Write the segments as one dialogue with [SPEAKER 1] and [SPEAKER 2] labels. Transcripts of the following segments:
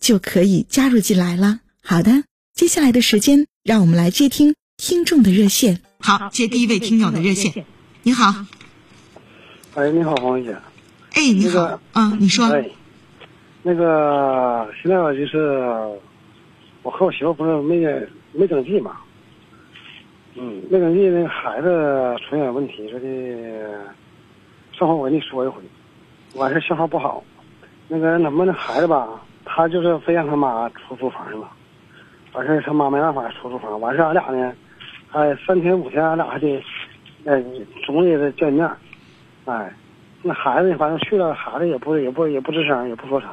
[SPEAKER 1] 就可以加入进来了。好的，接下来的时间，让我们来接听听众的热线。好，接第一位听友的热线。你好，
[SPEAKER 2] 哎，你好，黄姐。
[SPEAKER 1] 哎，你好，嗯，你说。
[SPEAKER 2] 哎，那个现在吧，就是我和我媳妇不是没没登记嘛。嗯，没登记那个孩子出现问题，说的，上回我跟你说一回，完事信号不好，那个怎么那孩子吧，他就是非让他妈出租房去嘛，完事他妈没办法出租房，完事俺俩呢，哎，三天五天俺俩还得，哎，总也得见面，哎，那孩子反正去了，孩子也不也不也不吱声，也不说啥。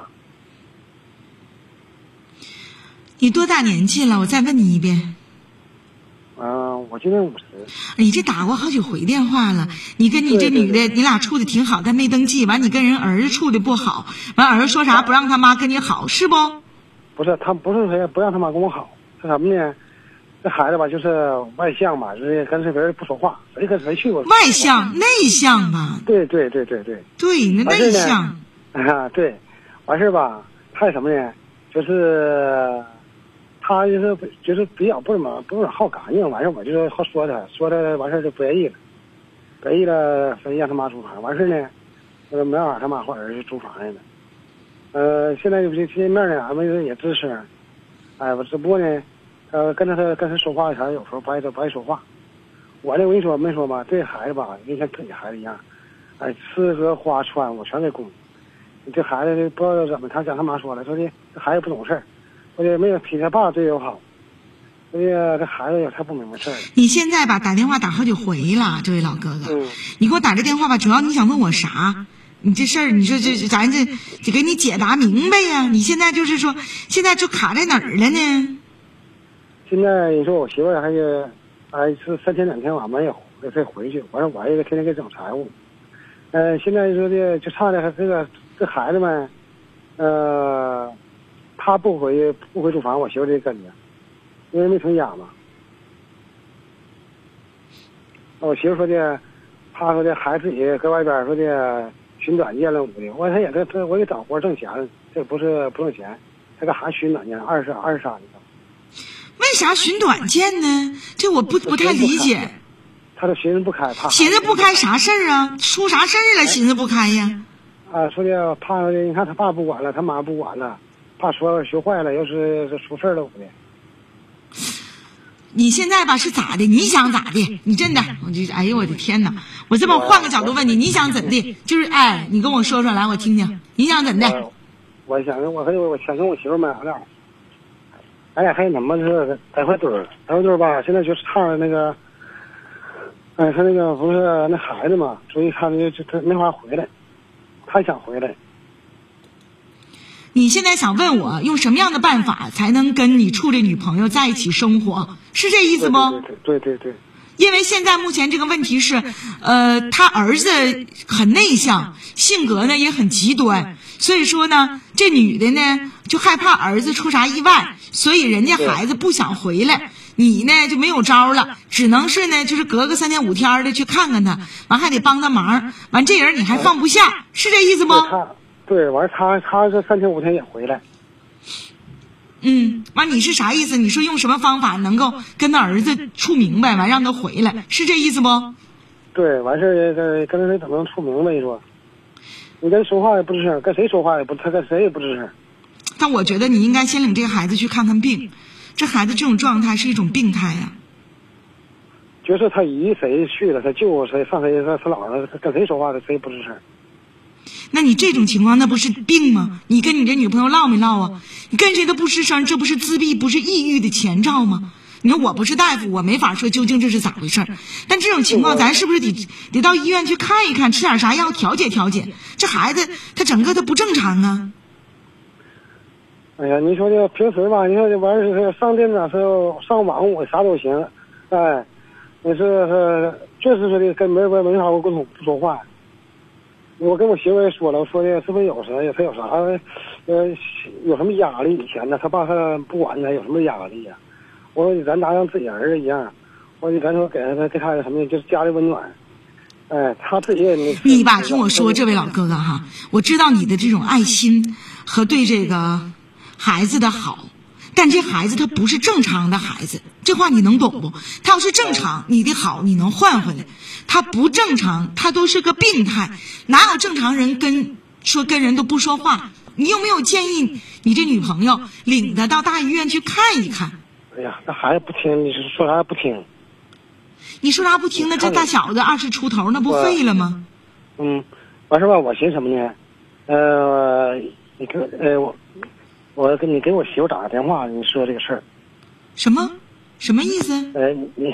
[SPEAKER 1] 你多大年纪了？我再问你一遍。
[SPEAKER 2] 嗯，我今年五十。
[SPEAKER 1] 你这打过好几回电话了，你跟你这女的，你俩处的挺好，但没登记。完，你跟人儿子处的不好，完儿子说啥不让他妈跟你好，是不？
[SPEAKER 2] 不是，他不是说不让他妈跟我好，是什么呢？这孩子吧，就是外向吧，就是跟谁别人不说话，谁跟谁去过。
[SPEAKER 1] 外向内向吧？
[SPEAKER 2] 对对对对对。
[SPEAKER 1] 对，那内向。
[SPEAKER 2] 啊，对，完事吧，还有什么呢？就是。他就是就是比较不怎么不怎么好干净，完事我就是好说他，说他完事就不愿意了，不愿意了，非让他妈租房。完事呢，呃，没法，他妈和儿子租房来了。呃，现在就是见面呢，俺们也吱声。哎，我只不过呢，呃，跟着他跟他说话前，有时候不爱不爱说话。我呢，我跟你说没说吧，这孩子吧，就像自己孩子一样，哎，吃喝花穿我全给供。这孩子不知道怎么，他讲他妈说了，说的这孩子不懂事儿。我也没有比他爸对我好，哎呀，这孩子也太不明白事儿了。
[SPEAKER 1] 你现在吧打电话打好几回了，这位老哥哥，
[SPEAKER 2] 嗯，
[SPEAKER 1] 你给我打这电话吧，主要你想问我啥？你这事儿，你说这咱这得给你解答明白呀。你现在就是说，现在就卡在哪儿了呢？
[SPEAKER 2] 现在你说我媳妇儿还是，还是三天两天我没有再回去，完了我也天天给整财务。呃，现在说的就差的这个这孩子们，呃。他不回不回租房，我媳妇得跟着，因为没成家嘛。我媳妇说的，他说的孩子自己搁外边说的寻短见了屋的，我他也在这我也找活挣钱，这不是不挣钱，他干啥寻短见？二十二十三的。
[SPEAKER 1] 为啥寻短见呢？这我不不太理解。
[SPEAKER 2] 他都寻思不开，怕
[SPEAKER 1] 寻思不开啥事儿啊？出啥事儿了？寻思不开呀？
[SPEAKER 2] 啊，说的怕的，你看他爸不管了，他妈不管了。怕说学坏了，要是出事了，我的。
[SPEAKER 1] 你现在吧是咋的？你想咋的？你真的，我就哎呦我的天哪！我这么换个角度问你，你想怎的？就是哎，你跟我说说来，我听听，你想怎的？
[SPEAKER 2] 我想跟我还有我想跟我媳妇买俺俩，俺俩还怎么是在块堆儿，在块堆儿吧？现在就是差那个，哎，他那个不是那孩子嘛，所以他那就他没法回来，他想回来。
[SPEAKER 1] 你现在想问我用什么样的办法才能跟你处这女朋友在一起生活？是这意思不？
[SPEAKER 2] 对对对。
[SPEAKER 1] 因为现在目前这个问题是，呃，他儿子很内向，性格呢也很极端，所以说呢，这女的呢就害怕儿子出啥意外，所以人家孩子不想回来，你呢就没有招了，只能是呢就是隔个三天五天的去看看他，完还得帮他忙，完这人你还放不下，是这意思不？
[SPEAKER 2] 对，完他他这三天五天也回来。
[SPEAKER 1] 嗯，完你是啥意思？你说用什么方法能够跟他儿子处明白，完让他回来，是这意思不？
[SPEAKER 2] 对，完事儿跟跟他怎么能处明白？你说，你跟他说话也不吱声，跟谁说话也不，他跟谁也不吱声。
[SPEAKER 1] 但我觉得你应该先领这个孩子去看看病，这孩子这种状态是一种病态呀、
[SPEAKER 2] 就是他姨谁去了，他舅谁上谁他他姥姥他跟谁说话，他谁不吱声。
[SPEAKER 1] 那你这种情况，那不是病吗？你跟你这女朋友唠没唠啊？你跟谁都不吱声，这不是自闭，不是抑郁的前兆吗？你说我不是大夫，我没法说究竟这是咋回事。但这种情况，咱是不是得得到医院去看一看，吃点啥药调节调节？这孩子他整个他不正常啊！
[SPEAKER 2] 哎呀，你说这平时吧，你说这玩意儿是上电脑是上网我啥都行，哎，你是是就是说的跟没没没啥沟通不说话。我跟我媳妇也说了，我说的是不是有啥他有啥呃有什么压力？以前呢，他爸他不管他有什么压力呀、我说咱拿像自己儿子一样，我说咱说给他给他什么就是家里温暖。哎，他自己也没
[SPEAKER 1] 你吧，听我说，这位老哥哥哈，我知道你的这种爱心和对这个孩子的好，但这孩子他不是正常的孩子，这话你能懂不？他要是正常，你的好你能换回来；他不正常，他都是个病态。哪有正常人跟说跟人都不说话？你有没有建议你这女朋友领他到大医院去看一看？
[SPEAKER 2] 哎呀，那孩子不听，你说啥也不听。
[SPEAKER 1] 你说啥不听？那这大小子二十出头，那不废了吗？
[SPEAKER 2] 嗯，完事吧，我寻思什么呢？呃，你看呃我，我给你给我媳妇打个电话，你说这个事儿。
[SPEAKER 1] 什么？什么意思？
[SPEAKER 2] 呃，你 你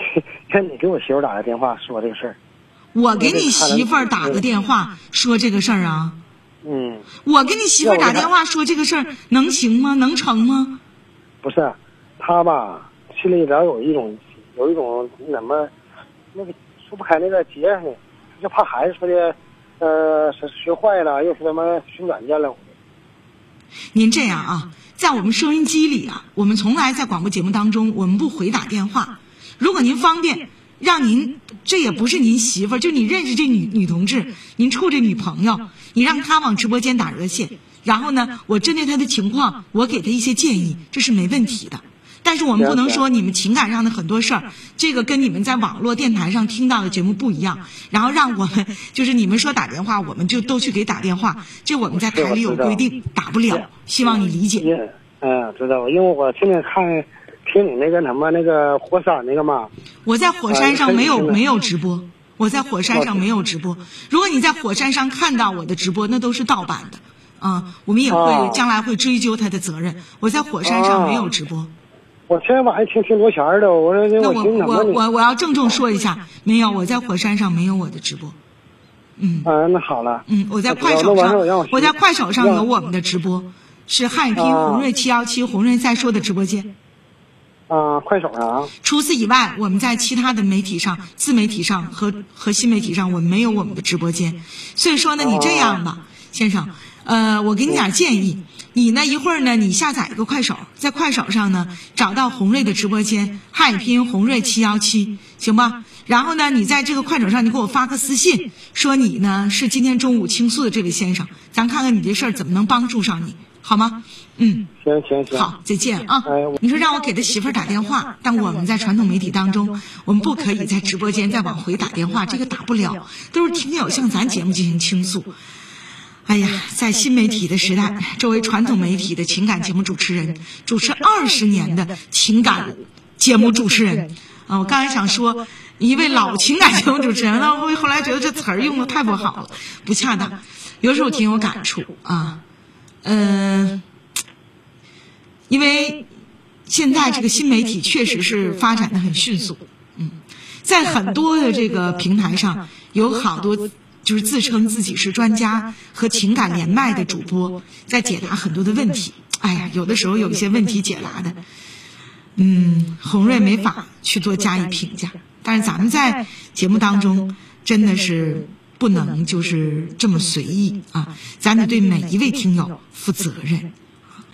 [SPEAKER 2] 看你给我媳妇打个电话说这个事儿。
[SPEAKER 1] 我给你媳妇儿打个电话说这个事儿啊？
[SPEAKER 2] 嗯，
[SPEAKER 1] 我给你媳妇儿打电话说这个事儿能行吗？能成吗？
[SPEAKER 2] 不是，他吧心里老有一种有一种怎么那个说不开那个结呢，就怕孩子说的呃是学坏了，又是什么学软件了。
[SPEAKER 1] 您这样啊，在我们收音机里啊，我们从来在广播节目当中，我们不回打电话。如果您方便，让您这也不是您媳妇儿，就你认识这女女同志，您处这女朋友，你让她往直播间打热线，然后呢，我针对她的情况，我给她一些建议，这是没问题的。但是我们不能说你们情感上的很多事儿，这个跟你们在网络电台上听到的节目不一样。然后让我们就是你们说打电话，我们就都去给打电话，这我们在台里有规定，打不了。希望你理解。
[SPEAKER 2] 嗯嗯，知道，因为我天天看听你那个什么那个火山那个嘛。
[SPEAKER 1] 我在火山上没有
[SPEAKER 2] 哎
[SPEAKER 1] 没有直播，我在火山上没有直播。如果你在火山上看到我的直播，那都是盗版的，啊，我们也会
[SPEAKER 2] 哦
[SPEAKER 1] 将来会追究他的责任。我在火山上没有直播。
[SPEAKER 2] 我天天晚上听听多钱儿的，我说
[SPEAKER 1] 那我
[SPEAKER 2] 我？
[SPEAKER 1] 我我我要郑重说一下，没有，我在火山上没有我的直播。嗯
[SPEAKER 2] 啊，那好了。
[SPEAKER 1] 嗯，我在快手上
[SPEAKER 2] 我，
[SPEAKER 1] 我在快手上有我们的直播，是汉语拼音
[SPEAKER 2] 啊
[SPEAKER 1] 红瑞七幺七红瑞在说的直播间。
[SPEAKER 2] 啊，快手上啊。
[SPEAKER 1] 除此以外，我们在其他的媒体上、自媒体上和和新媒体上，我们没有我们的直播间。所以说呢，你这样吧，先生，呃，我给你点建议，你呢一会儿呢，你下载一个快手，在快手上呢找到红瑞的直播间，汉语拼音红瑞七幺七，行吧？然后呢，你在这个快手上，你给我发个私信，说你呢是今天中午倾诉的这位先生，咱看看你这事儿怎么能帮助上你，好吗？嗯。
[SPEAKER 2] 行行行。
[SPEAKER 1] 好，再见啊
[SPEAKER 2] 哎！
[SPEAKER 1] 你说让我给他媳妇儿打电话，但我们在传统媒体当中，我们不可以在直播间再往回打电话，这个打不了，都是听友向咱节目进行倾诉。哎呀，在新媒体的时代，作为传统媒体的情感节目主持人，主持二十年的情感节目主持人啊，我刚才想说一位老情感节目主持人，但后后来觉得这词儿用的太不好了，不恰当。有时候挺有感触啊，嗯、因为现在这个新媒体确实是发展的很迅速，嗯，在很多的这个平台上，有好多就是自称自己是专家和情感连麦的主播，在解答很多的问题。哎呀，有的时候有一些问题解答的，嗯，红瑞没法去做加以评价，但是咱们在节目当中真的是不能就是这么随意啊，咱得对每一位听友负责任。